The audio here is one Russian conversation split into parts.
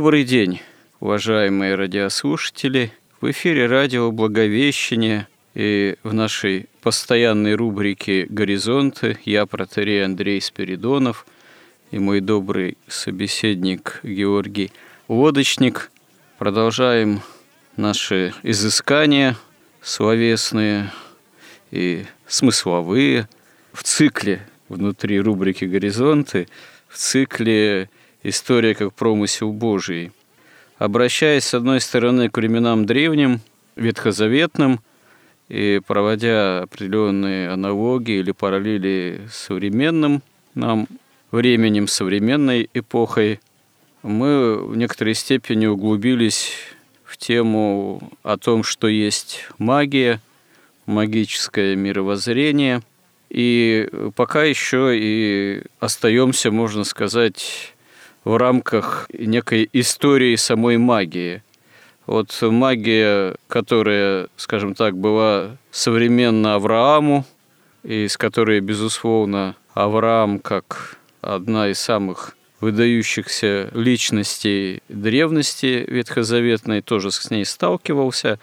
Добрый день, уважаемые радиослушатели. В эфире радио «Благовещение» и в нашей постоянной рубрике «Горизонты» я, протерей Андрей Спиридонов, и мой добрый собеседник Георгий Лодочник. Продолжаем наши изыскания словесные и смысловые в цикле внутри рубрики «Горизонты», в цикле история как промысел Божий. Обращаясь, с одной стороны, к временам древним, ветхозаветным, и проводя определенные аналогии или параллели с современным нам временем, современной эпохой, мы в некоторой степени углубились в тему о том, что есть магия, магическое мировоззрение. И пока еще и остаемся, можно сказать, в рамках некой истории самой магии. Вот магия, которая, скажем так, была современна Аврааму, и с которой, безусловно, Авраам, как одна из самых выдающихся личностей древности ветхозаветной, тоже с ней сталкивался.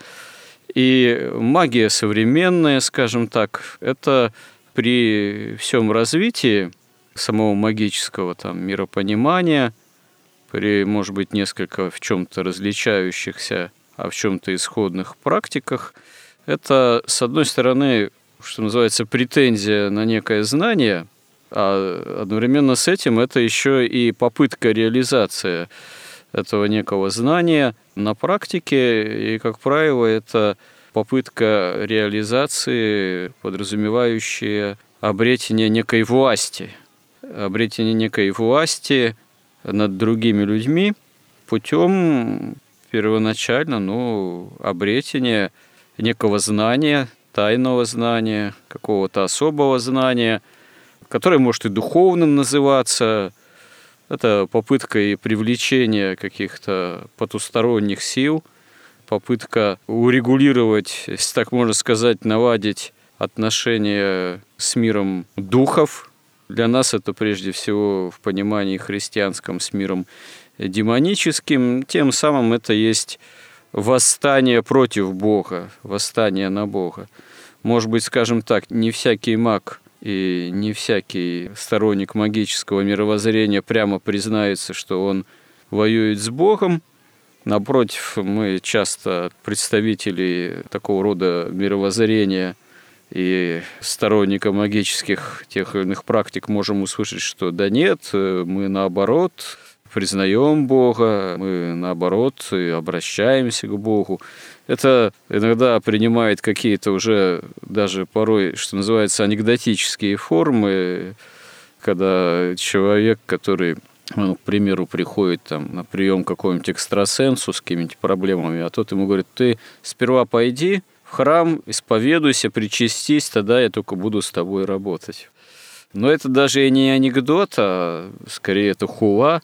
И магия современная, скажем так, это при всем развитии самого магического там, миропонимания, при, может быть, несколько в чем-то различающихся, а в чем-то исходных практиках, это, с одной стороны, что называется, претензия на некое знание, а одновременно с этим это еще и попытка реализации этого некого знания на практике, и, как правило, это попытка реализации, подразумевающая обретение некой власти – обретение некой власти над другими людьми путем первоначально, ну, обретения некого знания, тайного знания, какого-то особого знания, которое может и духовным называться. Это попытка и привлечение каких-то потусторонних сил, попытка урегулировать, если так можно сказать, наладить отношения с миром духов, для нас это прежде всего в понимании христианском с миром демоническим. Тем самым это есть восстание против Бога, восстание на Бога. Может быть, скажем так, не всякий маг и не всякий сторонник магического мировоззрения прямо признается, что он воюет с Богом. Напротив, мы часто представители такого рода мировоззрения – и сторонника магических тех или иных практик можем услышать, что да нет, мы наоборот признаем Бога, мы наоборот обращаемся к Богу. Это иногда принимает какие-то уже даже порой, что называется, анекдотические формы, когда человек, который ну, к примеру, приходит там на прием какому-нибудь экстрасенсу с какими-нибудь проблемами, а тот ему говорит, ты сперва пойди, в храм, исповедуйся, причастись, тогда я только буду с тобой работать. Но это даже и не анекдот, а скорее это хула,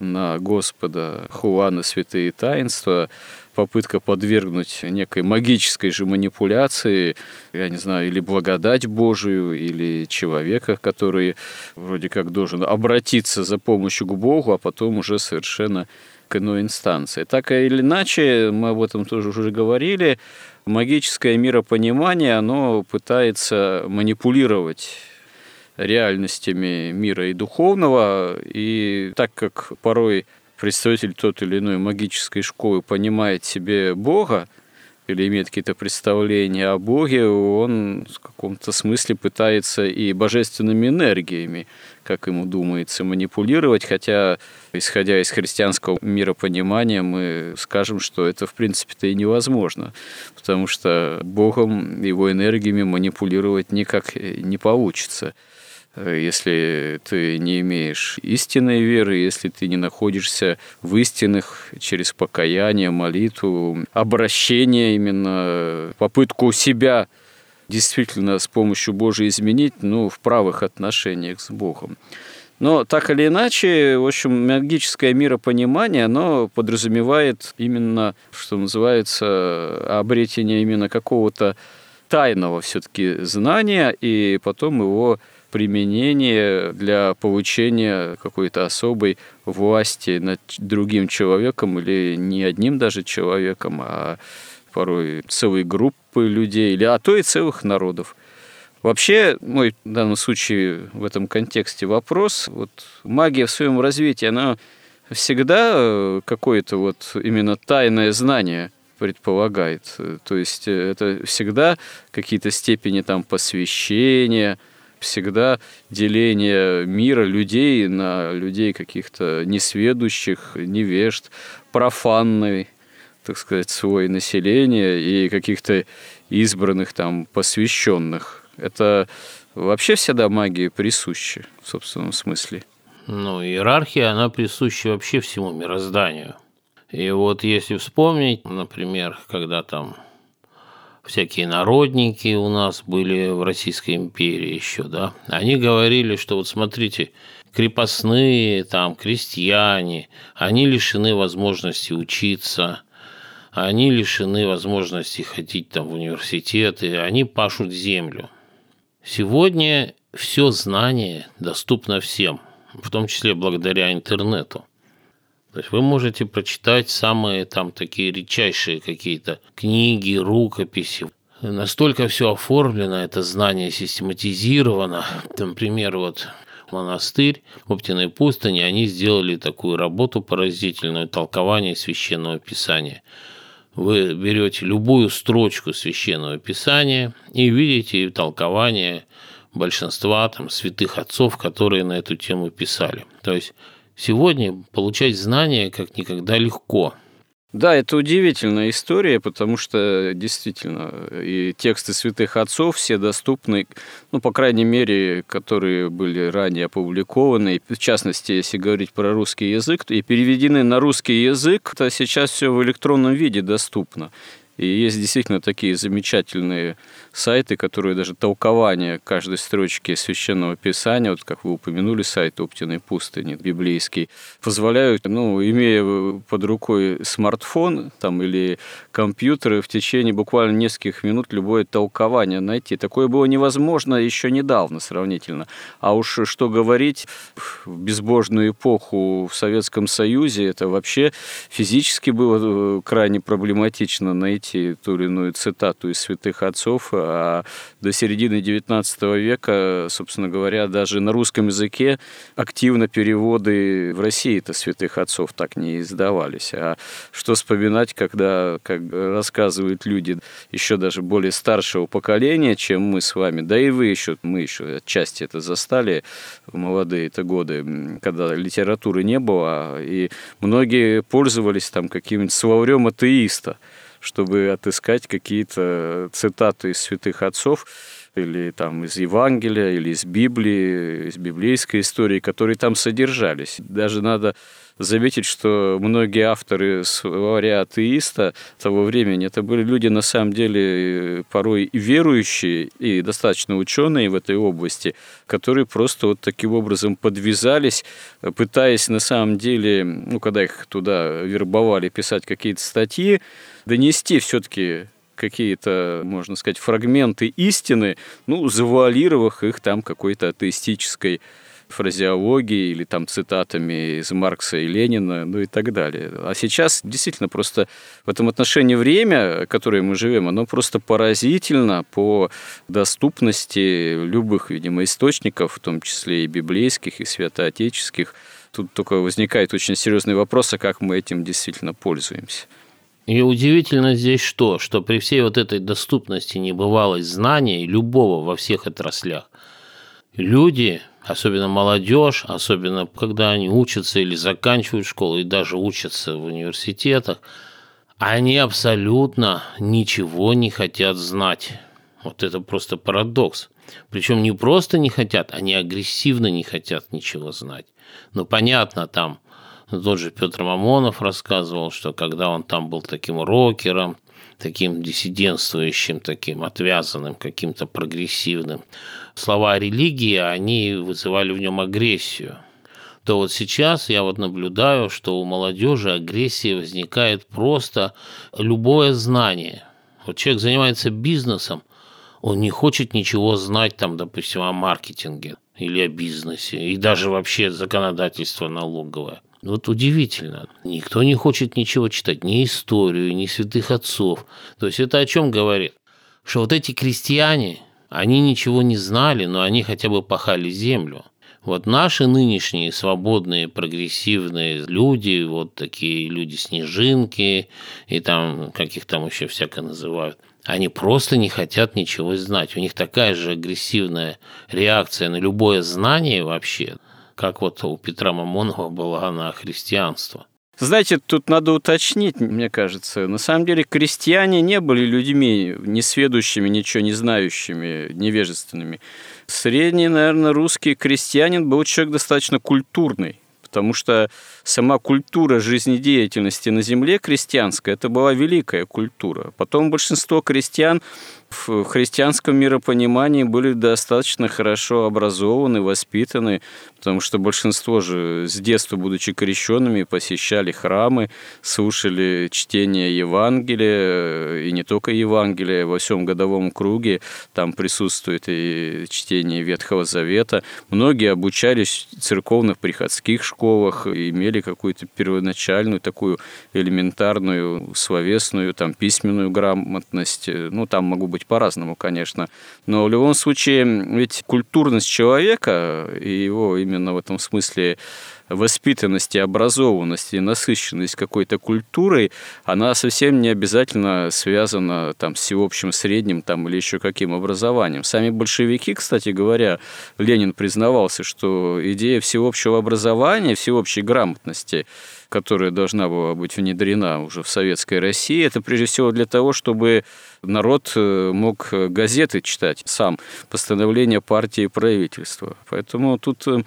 на Господа Хуана святые таинства, попытка подвергнуть некой магической же манипуляции, я не знаю, или благодать Божию, или человека, который вроде как должен обратиться за помощью к Богу, а потом уже совершенно к иной инстанции. Так или иначе, мы об этом тоже уже говорили, магическое миропонимание, оно пытается манипулировать реальностями мира и духовного, и так как порой представитель тот или иной магической школы понимает себе Бога, или имеет какие-то представления о Боге, он в каком-то смысле пытается и божественными энергиями, как ему думается, манипулировать, хотя, исходя из христианского миропонимания, мы скажем, что это, в принципе-то, и невозможно, потому что Богом, его энергиями манипулировать никак не получится если ты не имеешь истинной веры, если ты не находишься в истинных через покаяние, молитву, обращение именно, попытку себя действительно с помощью Божией изменить, ну, в правых отношениях с Богом. Но так или иначе, в общем, магическое миропонимание, оно подразумевает именно, что называется, обретение именно какого-то тайного все-таки знания, и потом его применение для получения какой-то особой власти над другим человеком или не одним даже человеком, а порой целой группы людей, или а то и целых народов. Вообще, мой в данном случае в этом контексте вопрос, вот магия в своем развитии, она всегда какое-то вот именно тайное знание предполагает. То есть это всегда какие-то степени там посвящения – всегда деление мира людей на людей каких-то несведущих, невежд, профанный, так сказать, свой население и каких-то избранных там посвященных. Это вообще всегда магии присущи в собственном смысле. Ну, иерархия, она присуща вообще всему мирозданию. И вот если вспомнить, например, когда там всякие народники у нас были в Российской империи еще, да, они говорили, что вот смотрите, крепостные, там, крестьяне, они лишены возможности учиться, они лишены возможности ходить там в университеты, они пашут землю. Сегодня все знание доступно всем, в том числе благодаря интернету. То есть вы можете прочитать самые там такие редчайшие какие-то книги, рукописи. Настолько все оформлено, это знание систематизировано. Например, вот монастырь в Оптиной пустыне, они сделали такую работу поразительную, толкование священного писания. Вы берете любую строчку священного писания и видите толкование большинства там святых отцов, которые на эту тему писали. То есть Сегодня получать знания как никогда легко. Да, это удивительная история, потому что действительно и тексты святых отцов все доступны, ну, по крайней мере, которые были ранее опубликованы, в частности, если говорить про русский язык, и переведены на русский язык, то сейчас все в электронном виде доступно. И есть действительно такие замечательные сайты, которые даже толкование каждой строчки священного писания, вот как вы упомянули, сайт Оптиной пустыни, библейский, позволяют, ну, имея под рукой смартфон там, или компьютер, в течение буквально нескольких минут любое толкование найти. Такое было невозможно еще недавно сравнительно. А уж что говорить, в безбожную эпоху в Советском Союзе это вообще физически было э, крайне проблематично найти найти ту или иную цитату из святых отцов, а до середины XIX века, собственно говоря, даже на русском языке активно переводы в России-то святых отцов так не издавались. А что вспоминать, когда, как рассказывают люди еще даже более старшего поколения, чем мы с вами, да и вы еще, мы еще отчасти это застали в молодые-то годы, когда литературы не было, и многие пользовались там каким-нибудь словарем атеиста чтобы отыскать какие-то цитаты из святых отцов. Или там из Евангелия, или из Библии, из библейской истории, которые там содержались. Даже надо заметить, что многие авторы словаря атеиста того времени, это были люди, на самом деле, порой и верующие, и достаточно ученые в этой области, которые просто вот таким образом подвязались, пытаясь на самом деле, ну, когда их туда вербовали писать какие-то статьи, донести все-таки какие-то, можно сказать, фрагменты истины, ну, завуалировав их там какой-то атеистической фразеологией или там цитатами из Маркса и Ленина, ну и так далее. А сейчас действительно просто в этом отношении время, которое мы живем, оно просто поразительно по доступности любых, видимо, источников, в том числе и библейских, и святоотеческих. Тут только возникает очень серьезный вопрос, а как мы этим действительно пользуемся. И удивительно здесь что? Что при всей вот этой доступности небывалой знаний любого во всех отраслях, люди особенно молодежь, особенно когда они учатся или заканчивают школу, и даже учатся в университетах, они абсолютно ничего не хотят знать. Вот это просто парадокс. Причем не просто не хотят, они агрессивно не хотят ничего знать. Ну, понятно, там тот же Петр Мамонов рассказывал, что когда он там был таким рокером, таким диссидентствующим, таким отвязанным, каким-то прогрессивным, слова религии, они вызывали в нем агрессию то вот сейчас я вот наблюдаю, что у молодежи агрессия возникает просто любое знание. Вот человек занимается бизнесом, он не хочет ничего знать, там, допустим, о маркетинге или о бизнесе, и даже вообще законодательство налоговое. Вот удивительно. Никто не хочет ничего читать, ни историю, ни святых отцов. То есть это о чем говорит? Что вот эти крестьяне, они ничего не знали, но они хотя бы пахали землю. Вот наши нынешние свободные, прогрессивные люди, вот такие люди-снежинки и там, каких там еще всяко называют, они просто не хотят ничего знать. У них такая же агрессивная реакция на любое знание вообще, как вот у Петра Мамонова была на христианство. Знаете, тут надо уточнить, мне кажется. На самом деле крестьяне не были людьми несведущими, ничего не знающими, невежественными. Средний, наверное, русский крестьянин был человек достаточно культурный потому что сама культура жизнедеятельности на земле крестьянская, это была великая культура. Потом большинство крестьян в христианском миропонимании были достаточно хорошо образованы, воспитаны, потому что большинство же с детства, будучи крещенными, посещали храмы, слушали чтение Евангелия, и не только Евангелия, во всем годовом круге там присутствует и чтение Ветхого Завета. Многие обучались в церковных приходских школах, имели какую-то первоначальную такую элементарную словесную, там, письменную грамотность. Ну, там могу быть по-разному, конечно. Но в любом случае, ведь культурность человека и его именно в этом смысле воспитанность и образованность и насыщенность какой-то культурой, она совсем не обязательно связана там, с всеобщим средним там, или еще каким образованием. Сами большевики, кстати говоря, Ленин признавался, что идея всеобщего образования, всеобщей грамотности которая должна была быть внедрена уже в советской России, это прежде всего для того, чтобы народ э, мог газеты читать сам, постановления партии и правительства. Поэтому тут э,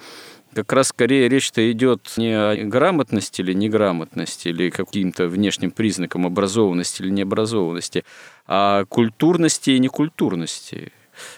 как раз скорее речь-то идет не о грамотности или неграмотности, или каким-то внешним признакам образованности или необразованности, а о культурности и некультурности.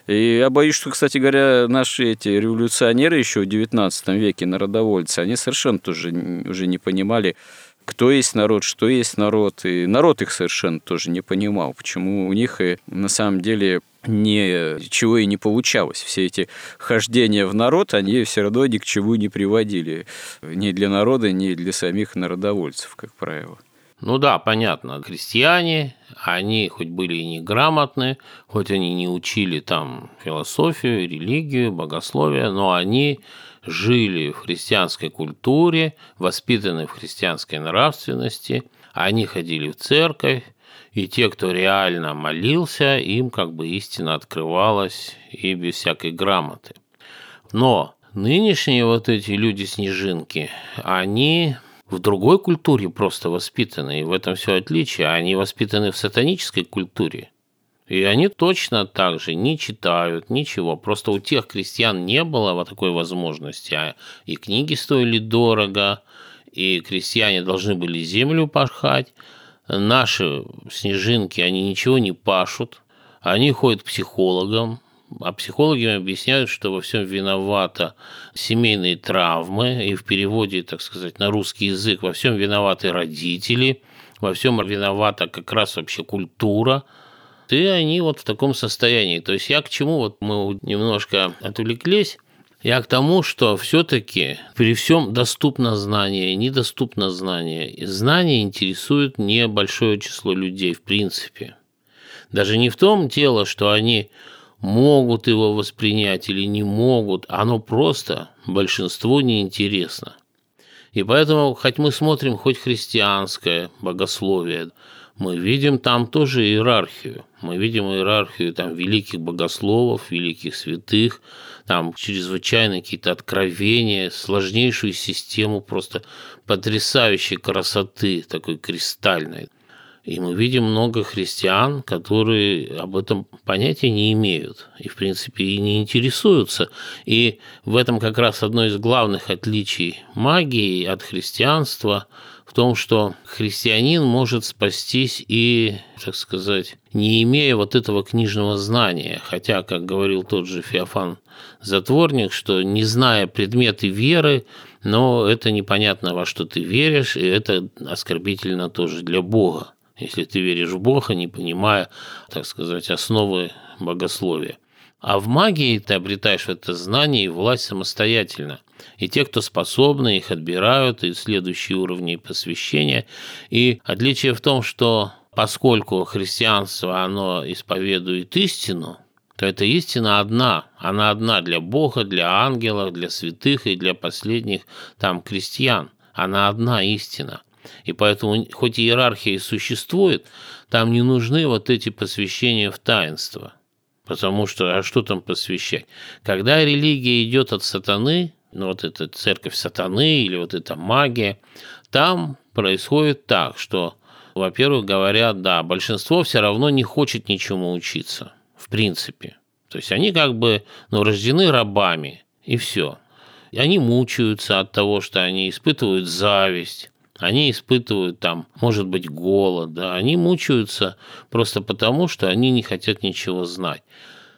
И я боюсь, что, кстати говоря, наши эти революционеры еще в XIX веке, народовольцы, они совершенно тоже уже не понимали, кто есть народ, что есть народ. И народ их совершенно тоже не понимал, почему у них и на самом деле ничего и не получалось. Все эти хождения в народ, они все равно ни к чему не приводили. Ни для народа, ни для самих народовольцев, как правило. Ну да, понятно. Крестьяне, они хоть были и неграмотны, хоть они не учили там философию, религию, богословие, но они жили в христианской культуре, воспитаны в христианской нравственности, они ходили в церковь, и те, кто реально молился, им как бы истина открывалась и без всякой грамоты. Но нынешние вот эти люди-снежинки, они в другой культуре просто воспитаны, и в этом все отличие. Они воспитаны в сатанической культуре. И они точно так же не читают ничего. Просто у тех крестьян не было вот такой возможности. А и книги стоили дорого, и крестьяне должны были землю пахать. Наши снежинки, они ничего не пашут. Они ходят к психологам, а психологи объясняют, что во всем виновата семейные травмы, и в переводе, так сказать, на русский язык во всем виноваты родители, во всем виновата как раз вообще культура – и они вот в таком состоянии. То есть я к чему, вот мы немножко отвлеклись, я к тому, что все-таки при всем доступно знание, недоступно знание. И знание интересует небольшое число людей в принципе. Даже не в том дело, что они могут его воспринять или не могут, оно просто большинству неинтересно. И поэтому, хоть мы смотрим хоть христианское богословие, мы видим там тоже иерархию. Мы видим иерархию там великих богословов, великих святых, там чрезвычайно какие-то откровения, сложнейшую систему просто потрясающей красоты, такой кристальной. И мы видим много христиан, которые об этом понятия не имеют и, в принципе, и не интересуются. И в этом как раз одно из главных отличий магии от христианства в том, что христианин может спастись и, так сказать, не имея вот этого книжного знания. Хотя, как говорил тот же Феофан Затворник, что не зная предметы веры, но это непонятно, во что ты веришь, и это оскорбительно тоже для Бога если ты веришь в Бога, не понимая, так сказать, основы богословия. А в магии ты обретаешь это знание и власть самостоятельно. И те, кто способны, их отбирают, и следующие уровни посвящения. И отличие в том, что поскольку христианство, оно исповедует истину, то эта истина одна. Она одна для Бога, для ангелов, для святых и для последних там крестьян. Она одна истина – и поэтому, хоть иерархия и существует, там не нужны вот эти посвящения в таинство. Потому что, а что там посвящать? Когда религия идет от сатаны, ну вот эта церковь сатаны или вот эта магия, там происходит так, что, во-первых, говорят, да, большинство все равно не хочет ничему учиться, в принципе. То есть они как бы ну, рождены рабами, и все. И они мучаются от того, что они испытывают зависть, они испытывают там, может быть, голод, да, они мучаются просто потому, что они не хотят ничего знать.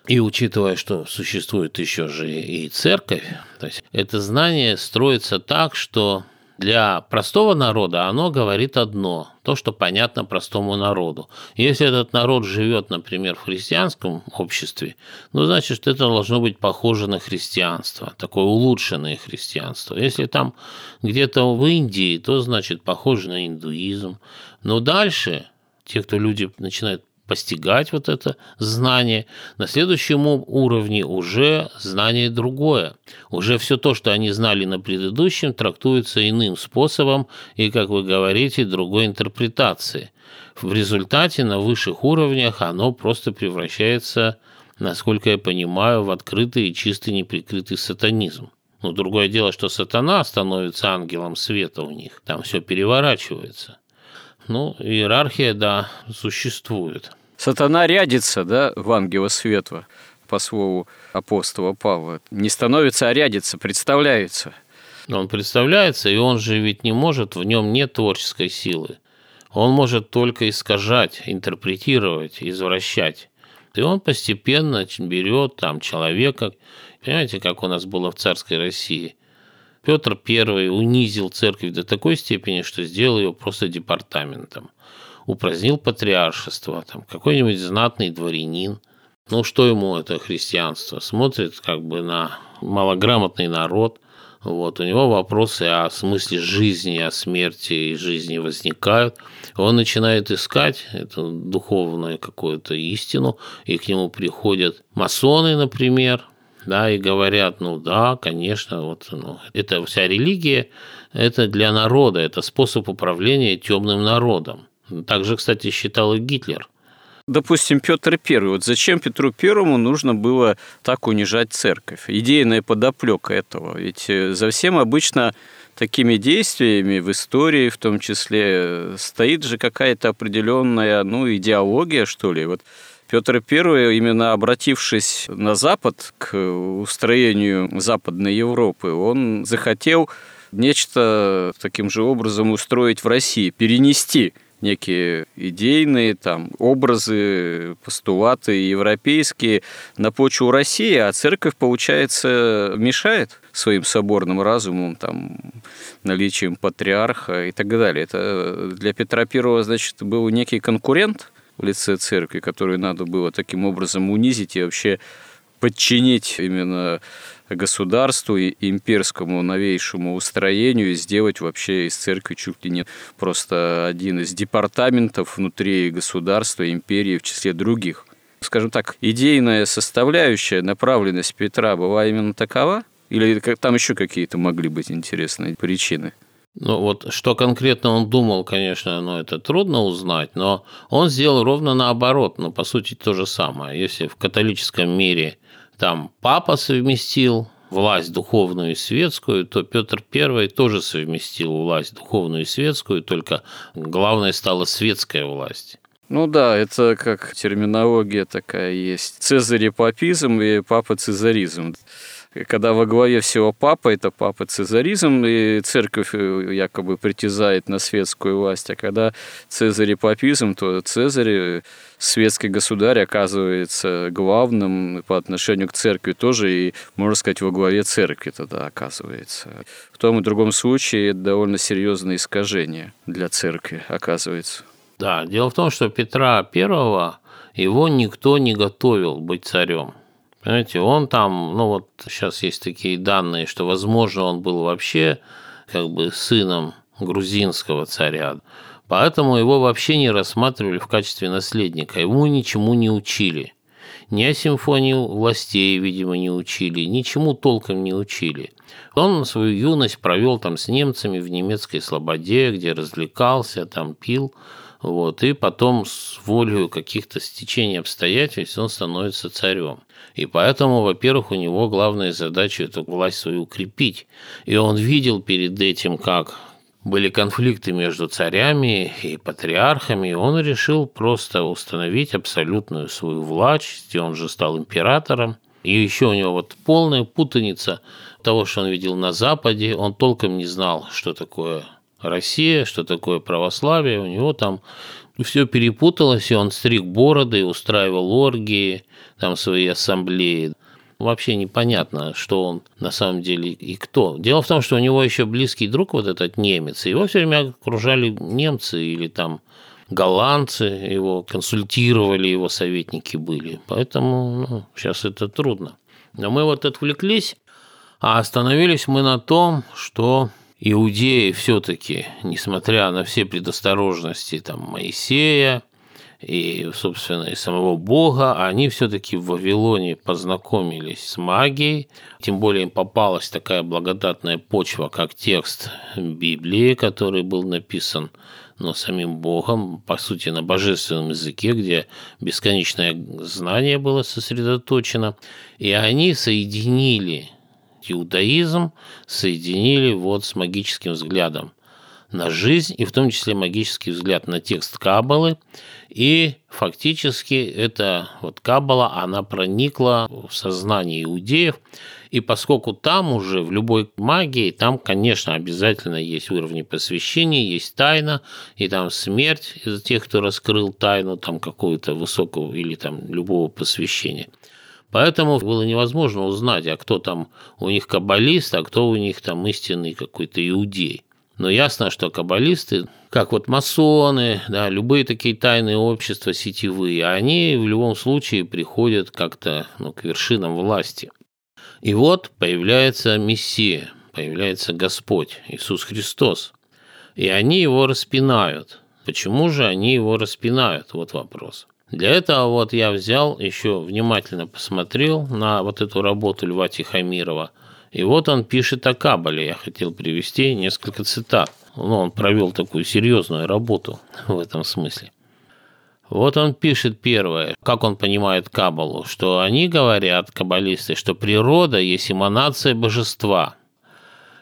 И учитывая, что существует еще же и церковь, то есть это знание строится так, что для простого народа оно говорит одно, то, что понятно простому народу. Если этот народ живет, например, в христианском обществе, ну, значит, что это должно быть похоже на христианство, такое улучшенное христианство. Если там где-то в Индии, то, значит, похоже на индуизм. Но дальше те, кто люди начинают постигать вот это знание. На следующем уровне уже знание другое. Уже все то, что они знали на предыдущем, трактуется иным способом и, как вы говорите, другой интерпретацией. В результате на высших уровнях оно просто превращается, насколько я понимаю, в открытый и чистый неприкрытый сатанизм. Но другое дело, что сатана становится ангелом света у них. Там все переворачивается. Ну, иерархия, да, существует. Сатана рядится, да, в ангела света, по слову апостола Павла. Не становится, а рядится, представляется. Он представляется, и он же ведь не может, в нем нет творческой силы. Он может только искажать, интерпретировать, извращать. И он постепенно берет там человека, понимаете, как у нас было в царской России. Петр I унизил церковь до такой степени, что сделал ее просто департаментом упразднил патриаршество, там какой-нибудь знатный дворянин. Ну, что ему это христианство? Смотрит как бы на малограмотный народ, вот, у него вопросы о смысле жизни, о смерти и жизни возникают. Он начинает искать эту духовную какую-то истину, и к нему приходят масоны, например, да, и говорят, ну да, конечно, вот ну, это вся религия, это для народа, это способ управления темным народом. Также, кстати, считал и Гитлер. Допустим, Петр I. Вот зачем Петру Первому нужно было так унижать церковь? Идейная подоплека этого. Ведь э, за всем обычно такими действиями в истории в том числе стоит же какая-то определенная ну, идеология, что ли. Вот Петр I, именно обратившись на Запад к устроению Западной Европы, он захотел нечто таким же образом устроить в России, перенести некие идейные там образы, постулаты европейские на почву России, а церковь, получается, мешает своим соборным разумом, там, наличием патриарха и так далее. Это для Петра Первого, значит, был некий конкурент в лице церкви, который надо было таким образом унизить и вообще подчинить именно государству и имперскому новейшему устроению сделать вообще из церкви чуть ли не просто один из департаментов внутри государства, империи в числе других. Скажем так, идейная составляющая, направленность Петра была именно такова? Или там еще какие-то могли быть интересные причины? Ну вот что конкретно он думал, конечно, ну, это трудно узнать, но он сделал ровно наоборот, ну, по сути, то же самое. Если в католическом мире там папа совместил власть духовную и светскую, то Петр I тоже совместил власть духовную и светскую, только главной стала светская власть. Ну да, это как терминология такая есть. Цезарепапизм и папа-цезаризм когда во главе всего папа, это папа цезаризм, и церковь э, якобы притязает на светскую власть, а когда цезарь папизм, то цезарь, э, светский государь, оказывается главным по отношению к церкви тоже, и, можно сказать, во главе церкви тогда оказывается. В том и другом случае это довольно серьезное искажение для церкви оказывается. Да, дело в том, что Петра Первого его никто не готовил быть царем. Понимаете, он там, ну вот сейчас есть такие данные, что, возможно, он был вообще как бы сыном грузинского царя. Поэтому его вообще не рассматривали в качестве наследника, ему ничему не учили. Ни о симфонии властей, видимо, не учили, ничему толком не учили. Он свою юность провел там с немцами в немецкой слободе, где развлекался, там пил, вот, и потом с волей каких-то стечений обстоятельств он становится царем. И поэтому, во-первых, у него главная задача – эту власть свою укрепить. И он видел перед этим, как были конфликты между царями и патриархами, и он решил просто установить абсолютную свою власть, и он же стал императором. И еще у него вот полная путаница того, что он видел на Западе, он толком не знал, что такое Россия, что такое православие, у него там все перепуталось, и он стриг бороды, устраивал оргии, там свои ассамблеи. Вообще непонятно, что он на самом деле и кто. Дело в том, что у него еще близкий друг вот этот немец, его все время окружали немцы или там голландцы, его консультировали, его советники были. Поэтому ну, сейчас это трудно. Но мы вот отвлеклись, а остановились мы на том, что иудеи все-таки, несмотря на все предосторожности там, Моисея и, собственно, и самого Бога, они все-таки в Вавилоне познакомились с магией, тем более им попалась такая благодатная почва, как текст Библии, который был написан но самим Богом, по сути, на божественном языке, где бесконечное знание было сосредоточено, и они соединили иудаизм соединили вот с магическим взглядом на жизнь, и в том числе магический взгляд на текст Каббалы. И фактически эта вот Каббала, она проникла в сознание иудеев. И поскольку там уже в любой магии, там, конечно, обязательно есть уровни посвящения, есть тайна, и там смерть из тех, кто раскрыл тайну там какого-то высокого или там любого посвящения – Поэтому было невозможно узнать, а кто там у них каббалист, а кто у них там истинный какой-то иудей. Но ясно, что каббалисты, как вот масоны, да, любые такие тайные общества сетевые, они в любом случае приходят как-то ну, к вершинам власти. И вот появляется Мессия, появляется Господь, Иисус Христос. И они его распинают. Почему же они его распинают? Вот вопрос. Для этого вот я взял, еще внимательно посмотрел на вот эту работу Льва Тихомирова. И вот он пишет о Кабале. Я хотел привести несколько цитат. Ну, он провел такую серьезную работу в этом смысле. Вот он пишет первое, как он понимает Кабалу, что они говорят, каббалисты, что природа есть эманация божества.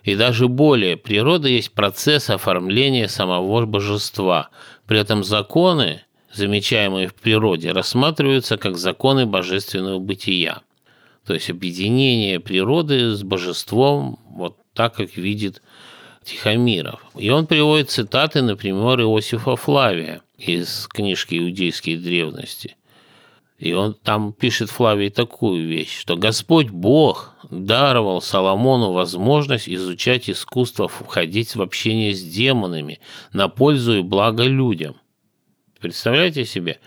И даже более, природа есть процесс оформления самого божества. При этом законы замечаемые в природе, рассматриваются как законы божественного бытия. То есть объединение природы с божеством вот так, как видит Тихомиров. И он приводит цитаты, например, Иосифа Флавия из книжки «Иудейские древности». И он там пишет Флавий такую вещь, что Господь Бог даровал Соломону возможность изучать искусство входить в общение с демонами на пользу и благо людям. Представляете себе?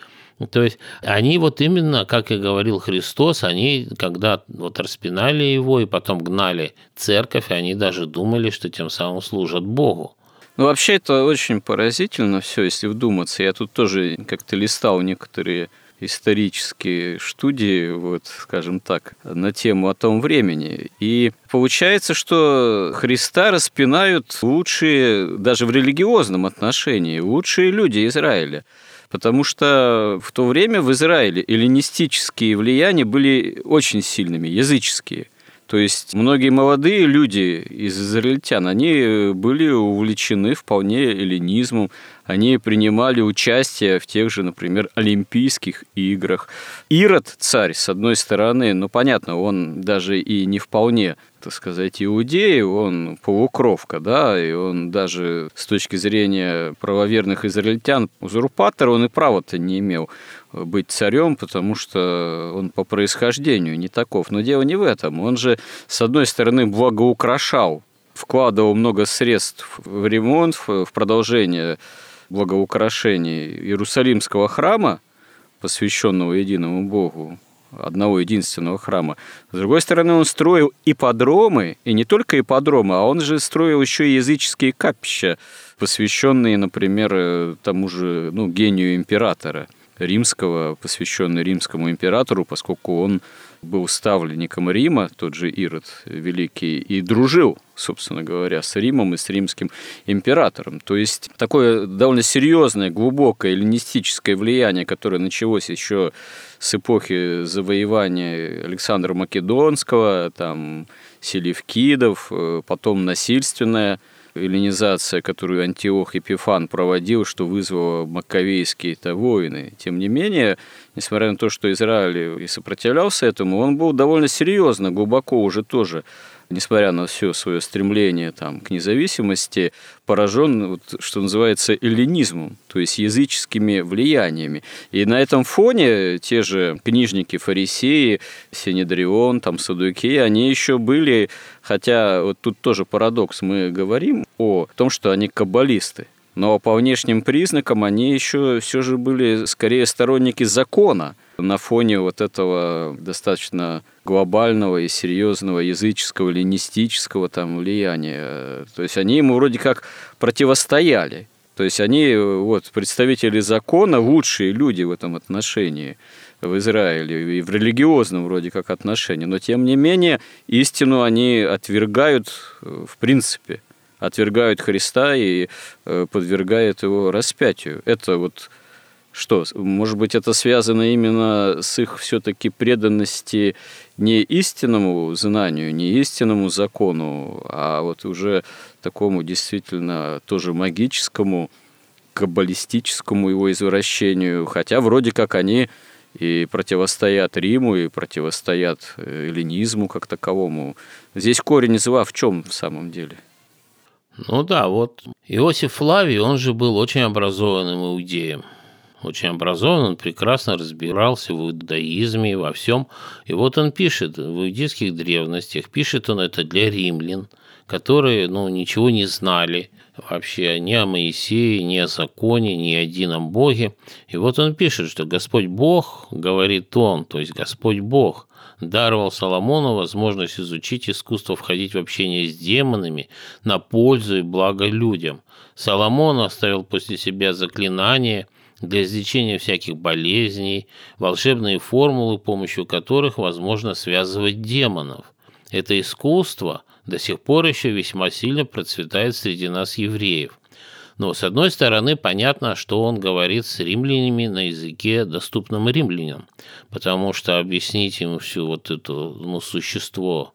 То есть они вот именно, как и говорил Христос, они когда вот распинали его и потом гнали церковь, они даже думали, что тем самым служат Богу. Ну, вообще это очень поразительно все, если вдуматься. Я тут тоже как-то листал некоторые исторические студии, вот, скажем так, на тему о том времени. И получается, что Христа распинают лучшие, даже в религиозном отношении, лучшие люди Израиля. Потому что в то время в Израиле эллинистические влияния были очень сильными, языческие. То есть многие молодые люди из израильтян, они были увлечены вполне эллинизмом, они принимали участие в тех же, например, Олимпийских играх. Ирод, царь, с одной стороны, ну, понятно, он даже и не вполне так сказать, иудеи, он полукровка, да, и он даже с точки зрения правоверных израильтян, узурпатор, он и права-то не имел быть царем, потому что он по происхождению не таков. Но дело не в этом. Он же, с одной стороны, благоукрашал, вкладывал много средств в ремонт, в продолжение благоукрашений Иерусалимского храма, посвященного единому Богу, одного единственного храма. С другой стороны, он строил ипподромы, и не только ипподромы, а он же строил еще и языческие капища, посвященные, например, тому же ну, гению императора римского, посвященный римскому императору, поскольку он был ставленником Рима, тот же Ирод Великий, и дружил, собственно говоря, с Римом и с римским императором. То есть такое довольно серьезное, глубокое эллинистическое влияние, которое началось еще с эпохи завоевания Александра Македонского, там, Селевкидов, э, потом насильственное – эллинизация, которую Антиох Епифан проводил, что вызвало маковейские-то войны. Тем не менее, несмотря на то, что Израиль и сопротивлялся этому, он был довольно серьезно, глубоко уже тоже несмотря на все свое стремление там, к независимости, поражен, вот, что называется, эллинизмом, то есть языческими влияниями. И на этом фоне те же книжники, фарисеи, Синедрион, там, Садуки, они еще были, хотя вот тут тоже парадокс, мы говорим о том, что они каббалисты, но по внешним признакам они еще все же были скорее сторонники закона на фоне вот этого достаточно глобального и серьезного языческого, линистического там влияния. То есть они ему вроде как противостояли. То есть они, вот, представители закона, лучшие люди в этом отношении в Израиле и в религиозном вроде как отношении, но тем не менее истину они отвергают э, в принципе, отвергают Христа и э, подвергают его распятию. Это вот что, может быть, это связано именно с их все-таки преданности не истинному знанию, не истинному закону, а вот уже такому действительно тоже магическому, каббалистическому его извращению, хотя вроде как они и противостоят Риму, и противостоят э, эллинизму как таковому. Здесь корень зла в чем в самом деле? Ну да, вот Иосиф Флавий, он же был очень образованным иудеем очень образован, он прекрасно разбирался в иудаизме и во всем. И вот он пишет в иудейских древностях, пишет он это для римлян, которые ну, ничего не знали вообще ни о Моисее, ни о законе, ни о едином Боге. И вот он пишет, что Господь Бог, говорит он, то есть Господь Бог, даровал Соломону возможность изучить искусство входить в общение с демонами на пользу и благо людям. Соломон оставил после себя заклинание – для излечения всяких болезней, волшебные формулы, помощью которых возможно связывать демонов. Это искусство до сих пор еще весьма сильно процветает среди нас евреев. Но, с одной стороны, понятно, что он говорит с римлянами на языке, доступном римлянам, потому что объяснить ему всю вот это ну, существо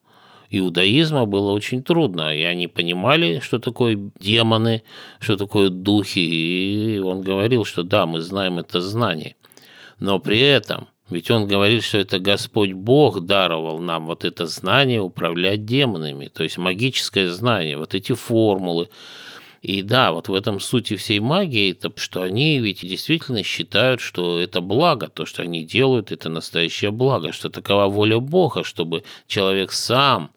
иудаизма было очень трудно, и они понимали, что такое демоны, что такое духи, и он говорил, что да, мы знаем это знание. Но при этом, ведь он говорит, что это Господь Бог даровал нам вот это знание управлять демонами, то есть магическое знание, вот эти формулы, и да, вот в этом сути всей магии, это что они ведь действительно считают, что это благо, то, что они делают, это настоящее благо, что такова воля Бога, чтобы человек сам,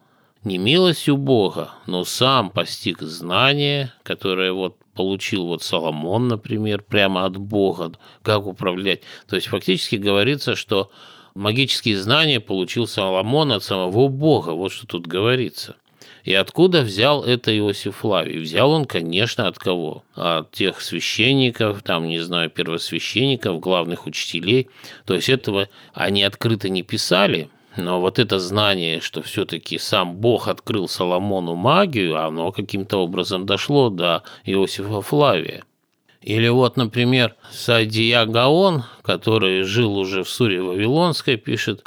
не милостью Бога, но сам постиг знание, которое вот получил вот Соломон, например, прямо от Бога, как управлять. То есть фактически говорится, что магические знания получил Соломон от самого Бога, вот что тут говорится. И откуда взял это Иосиф Флавий? Взял он, конечно, от кого? От тех священников, там, не знаю, первосвященников, главных учителей. То есть этого они открыто не писали, но вот это знание, что все-таки сам Бог открыл Соломону магию, оно каким-то образом дошло до Иосифа Флавия. Или вот, например, Садия Гаон, который жил уже в Суре Вавилонской, пишет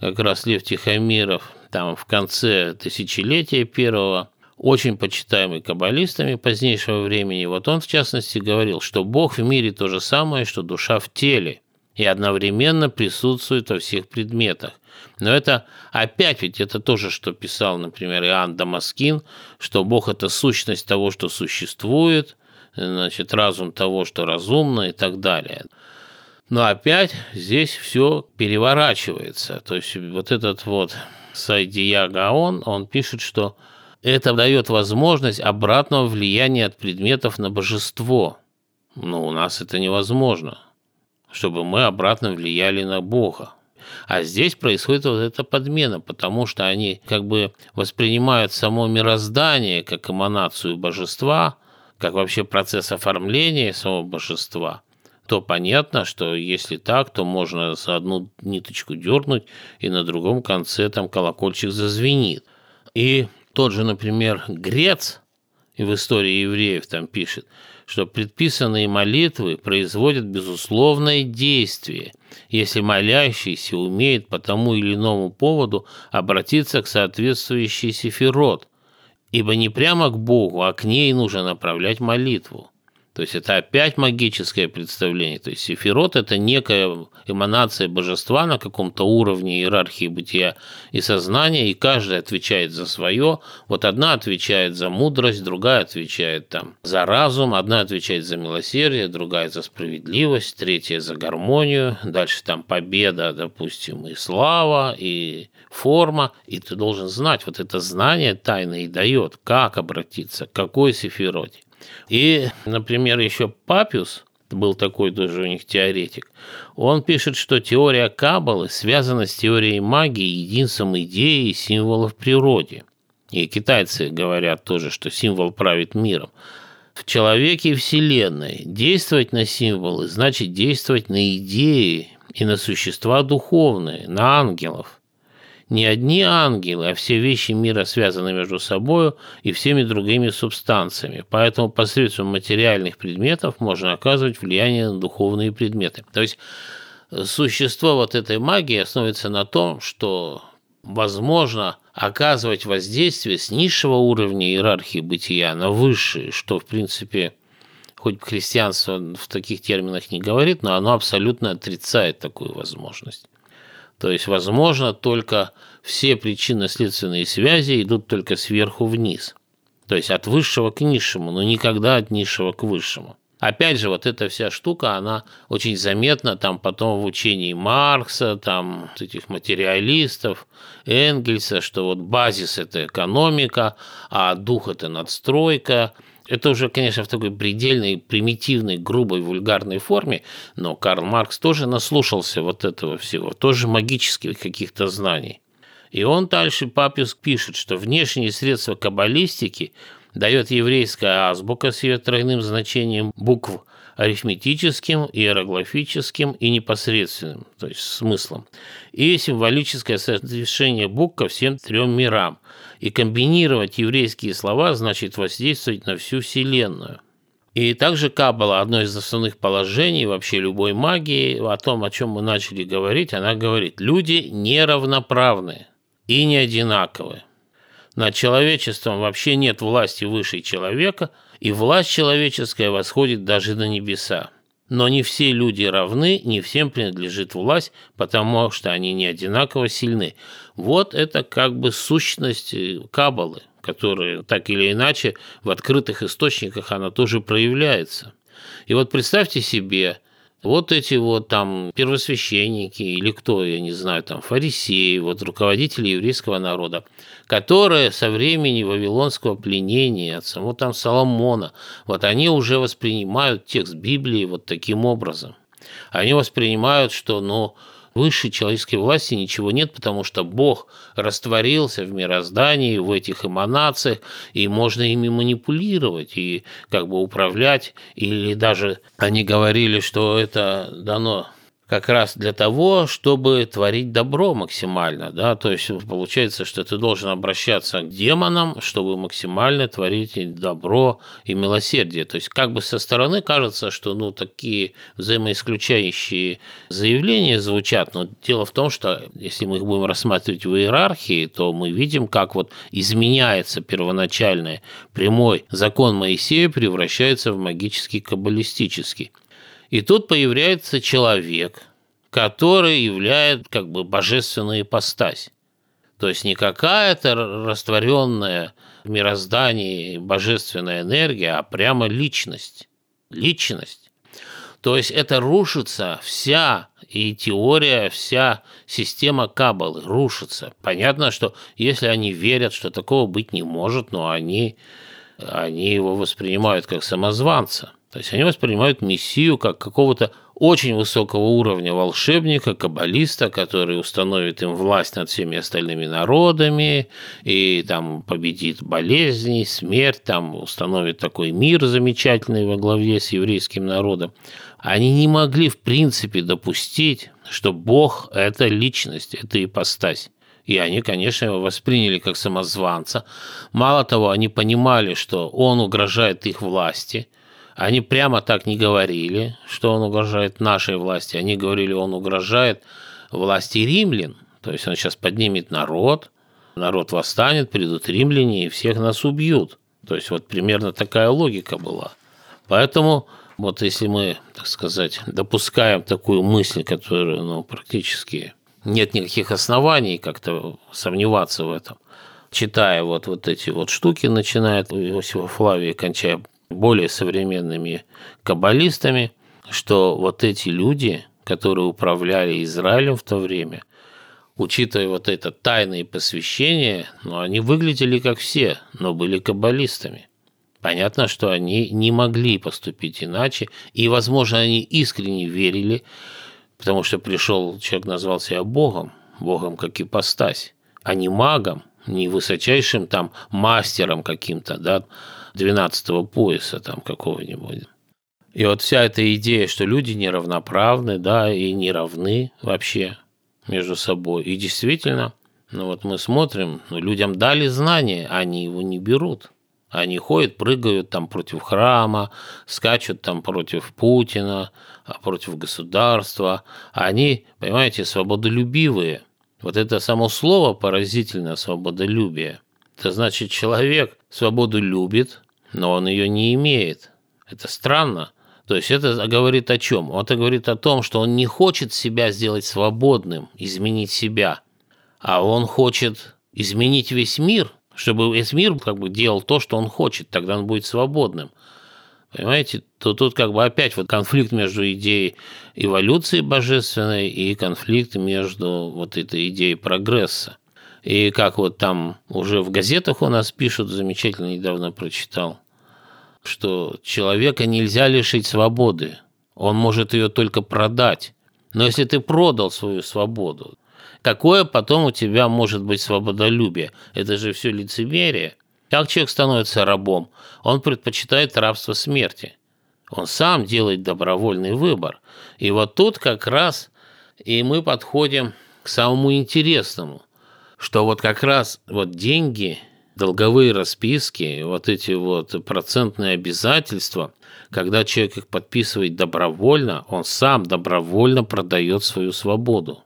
как раз Лев Тихомиров, там в конце тысячелетия первого, очень почитаемый каббалистами позднейшего времени, вот он в частности говорил, что Бог в мире то же самое, что душа в теле, и одновременно присутствует во всех предметах. Но это опять ведь это тоже, что писал, например, Иоанн Дамаскин, что Бог – это сущность того, что существует, значит, разум того, что разумно и так далее. Но опять здесь все переворачивается. То есть вот этот вот Сайдия Гаон, он пишет, что это дает возможность обратного влияния от предметов на божество. Но у нас это невозможно, чтобы мы обратно влияли на Бога. А здесь происходит вот эта подмена, потому что они как бы воспринимают само мироздание как эманацию божества, как вообще процесс оформления самого божества – то понятно, что если так, то можно за одну ниточку дернуть, и на другом конце там колокольчик зазвенит. И тот же, например, Грец в истории евреев там пишет, что предписанные молитвы производят безусловное действие, если молящийся умеет по тому или иному поводу обратиться к соответствующей сефирот, ибо не прямо к Богу, а к ней нужно направлять молитву. То есть это опять магическое представление. То есть сефирот – это некая эманация божества на каком-то уровне иерархии бытия и сознания, и каждый отвечает за свое. Вот одна отвечает за мудрость, другая отвечает там за разум, одна отвечает за милосердие, другая за справедливость, третья за гармонию, дальше там победа, допустим, и слава, и форма, и ты должен знать, вот это знание тайное и дает, как обратиться, к какой сефироте. И, например, еще Папиус, был такой тоже у них теоретик, он пишет, что теория Каббалы связана с теорией магии единством идеи и символов в природе. И китайцы говорят тоже, что символ правит миром. В человеке и Вселенной действовать на символы значит действовать на идеи и на существа духовные, на ангелов не одни ангелы, а все вещи мира связаны между собой и всеми другими субстанциями. Поэтому посредством материальных предметов можно оказывать влияние на духовные предметы. То есть существо вот этой магии основывается на том, что возможно оказывать воздействие с низшего уровня иерархии бытия на высший, что в принципе хоть христианство в таких терминах не говорит, но оно абсолютно отрицает такую возможность. То есть, возможно, только все причинно-следственные связи идут только сверху вниз. То есть от высшего к низшему, но никогда от низшего к высшему. Опять же, вот эта вся штука, она очень заметна там потом в учении Маркса, там этих материалистов, Энгельса, что вот базис – это экономика, а дух – это надстройка – это уже, конечно, в такой предельной, примитивной, грубой, вульгарной форме, но Карл Маркс тоже наслушался вот этого всего, тоже магических каких-то знаний. И он дальше, Папис, пишет, что внешние средства каббалистики дает еврейская азбука с ее тройным значением букв арифметическим, иероглифическим и непосредственным, то есть смыслом, и символическое соответствие букв ко всем трем мирам – и комбинировать еврейские слова значит воздействовать на всю Вселенную. И также Каббала, одно из основных положений вообще любой магии, о том, о чем мы начали говорить, она говорит, люди неравноправны и не одинаковые. над человечеством вообще нет власти выше человека, и власть человеческая восходит даже на небеса. Но не все люди равны, не всем принадлежит власть, потому что они не одинаково сильны. Вот это как бы сущность э, Кабалы, которая так или иначе в открытых источниках она тоже проявляется. И вот представьте себе, вот эти вот там первосвященники или кто, я не знаю, там фарисеи, вот руководители еврейского народа, которые со времени вавилонского пленения от самого там Соломона, вот они уже воспринимают текст Библии вот таким образом. Они воспринимают, что, ну, Выше человеческой власти ничего нет, потому что Бог растворился в мироздании, в этих эманациях, и можно ими манипулировать и как бы управлять. Или даже они говорили, что это дано как раз для того, чтобы творить добро максимально, да, то есть получается, что ты должен обращаться к демонам, чтобы максимально творить добро и милосердие. То есть как бы со стороны кажется, что ну такие взаимоисключающие заявления звучат, но дело в том, что если мы их будем рассматривать в иерархии, то мы видим, как вот изменяется первоначальный прямой закон Моисея превращается в магический каббалистический. И тут появляется человек, который являет как бы божественную ипостась. То есть не какая-то растворенная в мироздании божественная энергия, а прямо личность. Личность. То есть это рушится вся и теория, вся система Каббалы рушится. Понятно, что если они верят, что такого быть не может, но они, они его воспринимают как самозванца. То есть они воспринимают Мессию как какого-то очень высокого уровня волшебника, каббалиста, который установит им власть над всеми остальными народами и там победит болезни, смерть, там установит такой мир замечательный во главе с еврейским народом. Они не могли в принципе допустить, что Бог – это личность, это ипостась. И они, конечно, его восприняли как самозванца. Мало того, они понимали, что он угрожает их власти – они прямо так не говорили, что он угрожает нашей власти. Они говорили, он угрожает власти римлян. То есть он сейчас поднимет народ, народ восстанет, придут римляне и всех нас убьют. То есть вот примерно такая логика была. Поэтому вот если мы, так сказать, допускаем такую мысль, которую ну, практически нет никаких оснований как-то сомневаться в этом, читая вот, вот эти вот штуки, начиная от Иосифа Флавия, кончая более современными каббалистами, что вот эти люди, которые управляли Израилем в то время, учитывая вот это тайное посвящение, ну, они выглядели как все, но были каббалистами. Понятно, что они не могли поступить иначе, и, возможно, они искренне верили, потому что пришел человек, назвал себя Богом, Богом как ипостась, а не магом, не высочайшим там мастером каким-то, да, 12 пояса там какого-нибудь. И вот вся эта идея, что люди неравноправны, да, и не равны вообще между собой. И действительно, ну вот мы смотрим, ну, людям дали знания, они его не берут. Они ходят, прыгают там против храма, скачут там против Путина, а против государства. Они, понимаете, свободолюбивые. Вот это само слово поразительно, свободолюбие. Это значит, человек свободу любит, но он ее не имеет. Это странно. То есть это говорит о чем? Это говорит о том, что он не хочет себя сделать свободным, изменить себя, а он хочет изменить весь мир, чтобы весь мир как бы делал то, что он хочет, тогда он будет свободным. Понимаете, то тут как бы опять вот конфликт между идеей эволюции божественной и конфликт между вот этой идеей прогресса. И как вот там уже в газетах у нас пишут, замечательно недавно прочитал, что человека нельзя лишить свободы. Он может ее только продать. Но если ты продал свою свободу, какое потом у тебя может быть свободолюбие? Это же все лицемерие. Как человек становится рабом? Он предпочитает рабство смерти. Он сам делает добровольный выбор. И вот тут как раз и мы подходим к самому интересному что вот как раз вот деньги, долговые расписки, вот эти вот процентные обязательства, когда человек их подписывает добровольно, он сам добровольно продает свою свободу.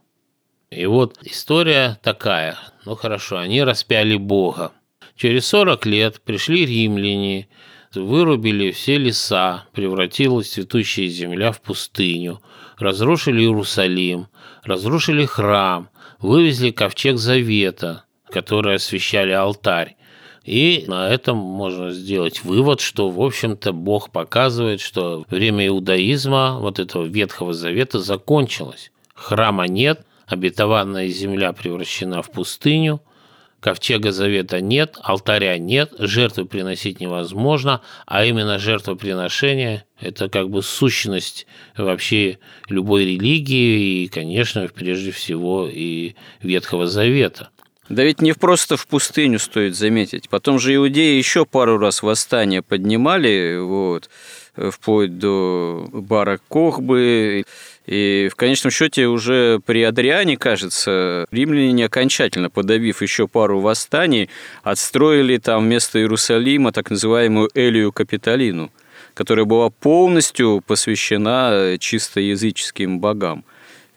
И вот история такая. Ну хорошо, они распяли Бога. Через 40 лет пришли римляне, вырубили все леса, превратилась цветущая земля в пустыню, разрушили Иерусалим, разрушили храм, вывезли ковчег Завета, который освещали алтарь. И на этом можно сделать вывод, что, в общем-то, Бог показывает, что время иудаизма, вот этого Ветхого Завета, закончилось. Храма нет, обетованная земля превращена в пустыню – Ковчега Завета нет, алтаря нет, жертвы приносить невозможно, а именно жертвоприношение – это как бы сущность вообще любой религии и, конечно, прежде всего и Ветхого Завета. Да ведь не просто в пустыню стоит заметить. Потом же иудеи еще пару раз восстание поднимали, вот, вплоть до Бара Кохбы. И в конечном счете уже при Адриане, кажется, римляне окончательно подавив еще пару восстаний, отстроили там вместо Иерусалима так называемую Элию Капитолину, которая была полностью посвящена чисто языческим богам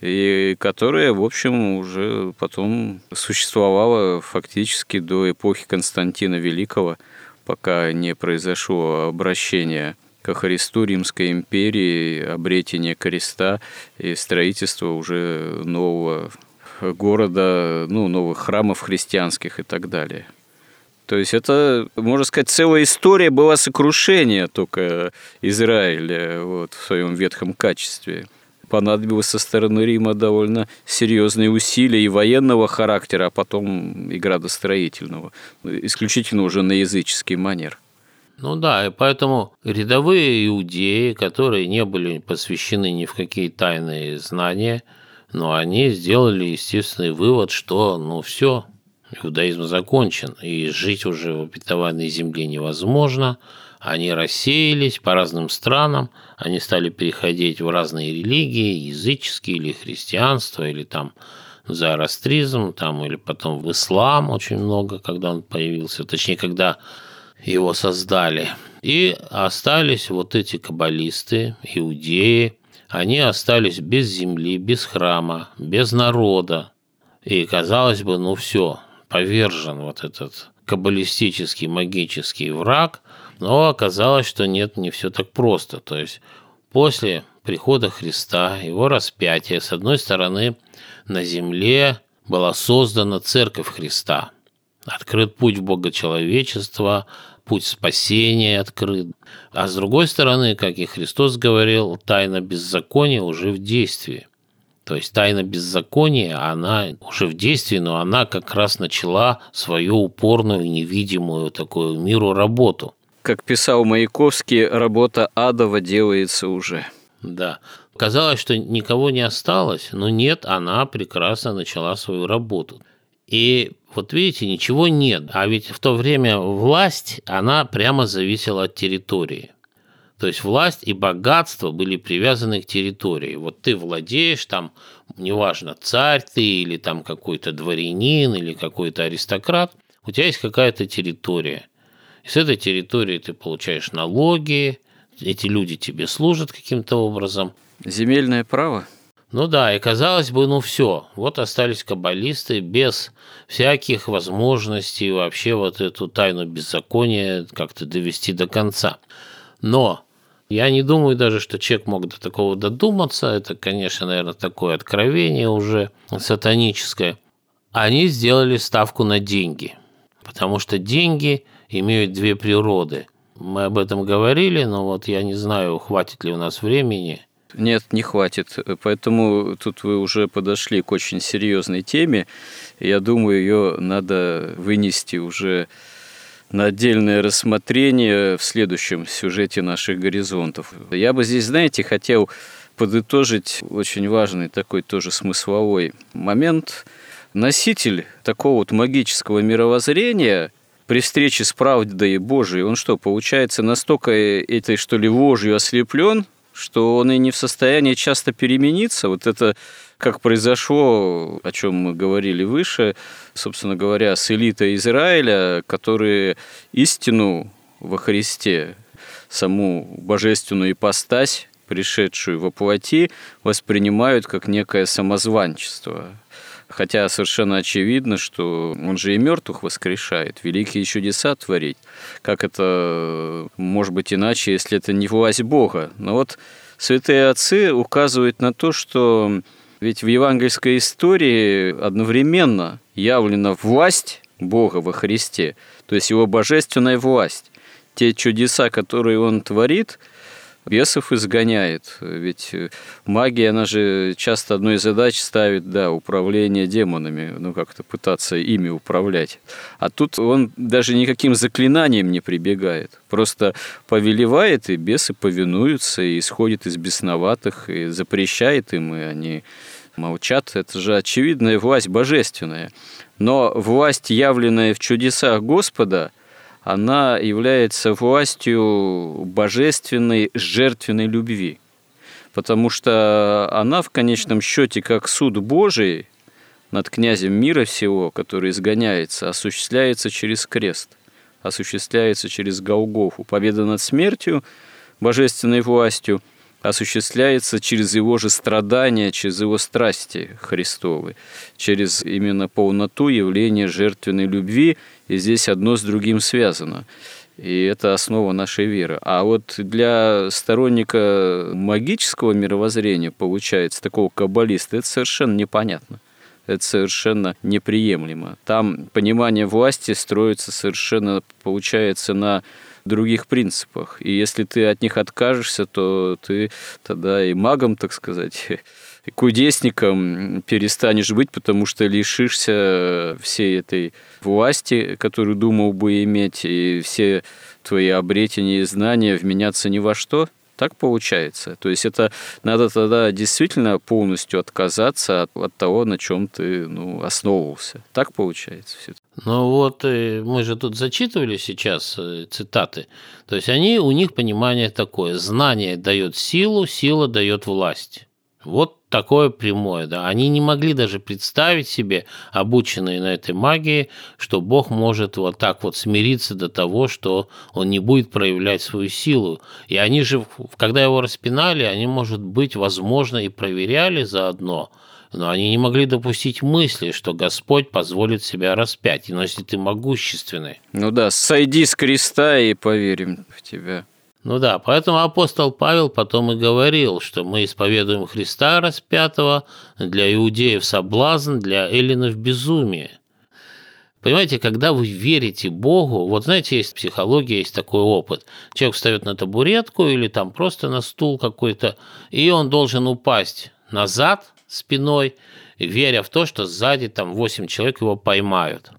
и которая, в общем, уже потом существовала фактически до эпохи Константина Великого, пока не произошло обращение ко Христу Римской империи, обретение креста и строительство уже нового города, ну, новых храмов христианских и так далее. То есть это, можно сказать, целая история была сокрушения только Израиля вот, в своем ветхом качестве. Понадобилось со стороны Рима довольно серьезные усилия и военного характера, а потом и градостроительного, исключительно уже на языческий манер. Ну да, и поэтому рядовые иудеи, которые не были посвящены ни в какие тайные знания, но они сделали естественный вывод, что ну все, иудаизм закончен, и жить уже в обетованной земле невозможно. Они рассеялись по разным странам, они стали переходить в разные религии, языческие или христианство, или там зороастризм, там, или потом в ислам очень много, когда он появился, точнее, когда его создали. И остались вот эти каббалисты, иудеи, они остались без земли, без храма, без народа. И казалось бы, ну все, повержен вот этот каббалистический магический враг, но оказалось, что нет, не все так просто. То есть после прихода Христа, его распятия, с одной стороны, на земле была создана церковь Христа, открыт путь в Богочеловечество, путь спасения открыт. А с другой стороны, как и Христос говорил, тайна беззакония уже в действии. То есть тайна беззакония, она уже в действии, но она как раз начала свою упорную, невидимую такую миру работу. Как писал Маяковский, работа адова делается уже. Да. Казалось, что никого не осталось, но нет, она прекрасно начала свою работу. И вот видите, ничего нет. А ведь в то время власть, она прямо зависела от территории. То есть власть и богатство были привязаны к территории. Вот ты владеешь там, неважно, царь ты или там какой-то дворянин или какой-то аристократ, у тебя есть какая-то территория. И с этой территории ты получаешь налоги, эти люди тебе служат каким-то образом. Земельное право? Ну да, и казалось бы, ну все, вот остались каббалисты без всяких возможностей вообще вот эту тайну беззакония как-то довести до конца. Но я не думаю даже, что человек мог до такого додуматься. Это, конечно, наверное, такое откровение уже сатаническое. Они сделали ставку на деньги, потому что деньги имеют две природы. Мы об этом говорили, но вот я не знаю, хватит ли у нас времени – нет, не хватит. Поэтому тут вы уже подошли к очень серьезной теме. Я думаю, ее надо вынести уже на отдельное рассмотрение в следующем сюжете наших горизонтов. Я бы здесь, знаете, хотел подытожить очень важный такой тоже смысловой момент. Носитель такого вот магического мировоззрения при встрече с правдой Божией, он что, получается, настолько этой, что ли, вожью ослеплен, что он и не в состоянии часто перемениться. Вот это как произошло, о чем мы говорили выше, собственно говоря, с элитой Израиля, которые истину во Христе, саму божественную ипостась, пришедшую во плоти, воспринимают как некое самозванчество. Хотя совершенно очевидно, что он же и мертвых воскрешает, великие чудеса творить. Как это может быть иначе, если это не власть Бога? Но вот святые отцы указывают на то, что ведь в евангельской истории одновременно явлена власть Бога во Христе, то есть его божественная власть. Те чудеса, которые он творит – бесов изгоняет. Ведь магия, она же часто одной из задач ставит, да, управление демонами, ну, как-то пытаться ими управлять. А тут он даже никаким заклинанием не прибегает. Просто повелевает, и бесы повинуются, и исходит из бесноватых, и запрещает им, и они молчат. Это же очевидная власть божественная. Но власть, явленная в чудесах Господа – она является властью божественной жертвенной любви. Потому что она в конечном счете, как суд Божий над князем мира всего, который изгоняется, осуществляется через крест, осуществляется через Голгофу. Победа над смертью, божественной властью – осуществляется через его же страдания, через его страсти Христовы, через именно полноту явления жертвенной любви – и здесь одно с другим связано. И это основа нашей веры. А вот для сторонника магического мировоззрения, получается, такого каббалиста, это совершенно непонятно. Это совершенно неприемлемо. Там понимание власти строится совершенно, получается, на других принципах. И если ты от них откажешься, то ты тогда и магом, так сказать, кудесником перестанешь быть, потому что лишишься всей этой власти, которую думал бы иметь, и все твои обретения и знания вменяться ни во что. Так получается. То есть это надо тогда действительно полностью отказаться от, от того, на чем ты ну, основывался. Так получается все. Ну вот э, мы же тут зачитывали сейчас э, цитаты. То есть они, у них понимание такое. Знание дает силу, сила дает власть. Вот такое прямое, да. Они не могли даже представить себе, обученные на этой магии, что Бог может вот так вот смириться до того, что он не будет проявлять свою силу. И они же, когда его распинали, они, может быть, возможно, и проверяли заодно, но они не могли допустить мысли, что Господь позволит себя распять, но если ты могущественный. Ну да, сойди с креста и поверим в тебя. Ну да, поэтому апостол Павел потом и говорил, что мы исповедуем Христа распятого, для иудеев соблазн, для эллинов безумие. Понимаете, когда вы верите Богу, вот знаете, есть психология, есть такой опыт. Человек встает на табуретку или там просто на стул какой-то, и он должен упасть назад спиной, веря в то, что сзади там 8 человек его поймают.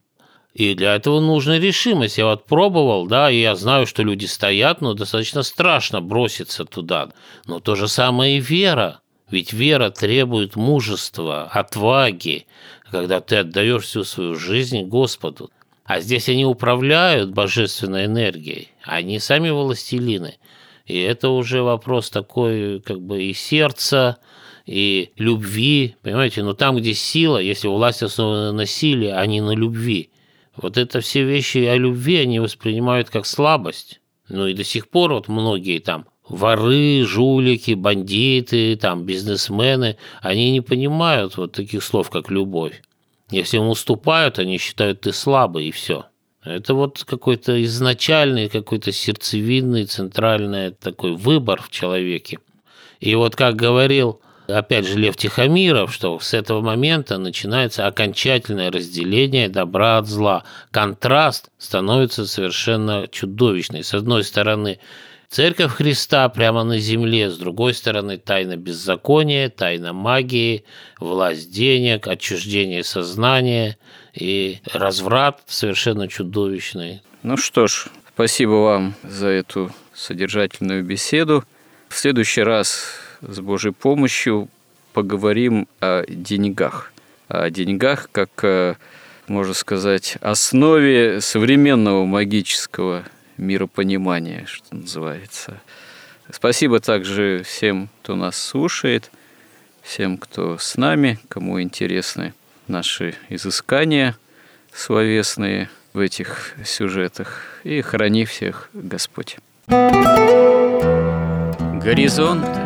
И для этого нужна решимость. Я вот пробовал, да, и я знаю, что люди стоят, но достаточно страшно броситься туда. Но то же самое и вера. Ведь вера требует мужества, отваги, когда ты отдаешь всю свою жизнь Господу. А здесь они управляют божественной энергией, они сами властелины. И это уже вопрос такой, как бы и сердца, и любви, понимаете, но там, где сила, если власть основана на силе, а не на любви – вот это все вещи о любви они воспринимают как слабость. Ну и до сих пор вот многие там воры, жулики, бандиты, там бизнесмены, они не понимают вот таких слов, как любовь. Если им уступают, они считают, ты слабый, и все. Это вот какой-то изначальный, какой-то сердцевинный, центральный такой выбор в человеке. И вот как говорил опять же, Лев Тихомиров, что с этого момента начинается окончательное разделение добра от зла. Контраст становится совершенно чудовищный. С одной стороны, Церковь Христа прямо на земле, с другой стороны, тайна беззакония, тайна магии, власть денег, отчуждение сознания и разврат совершенно чудовищный. Ну что ж, спасибо вам за эту содержательную беседу. В следующий раз с Божьей помощью поговорим о деньгах. О деньгах как, э, можно сказать, основе современного магического миропонимания, что называется. Спасибо также всем, кто нас слушает, всем, кто с нами, кому интересны наши изыскания словесные в этих сюжетах. И храни всех Господь. Горизонт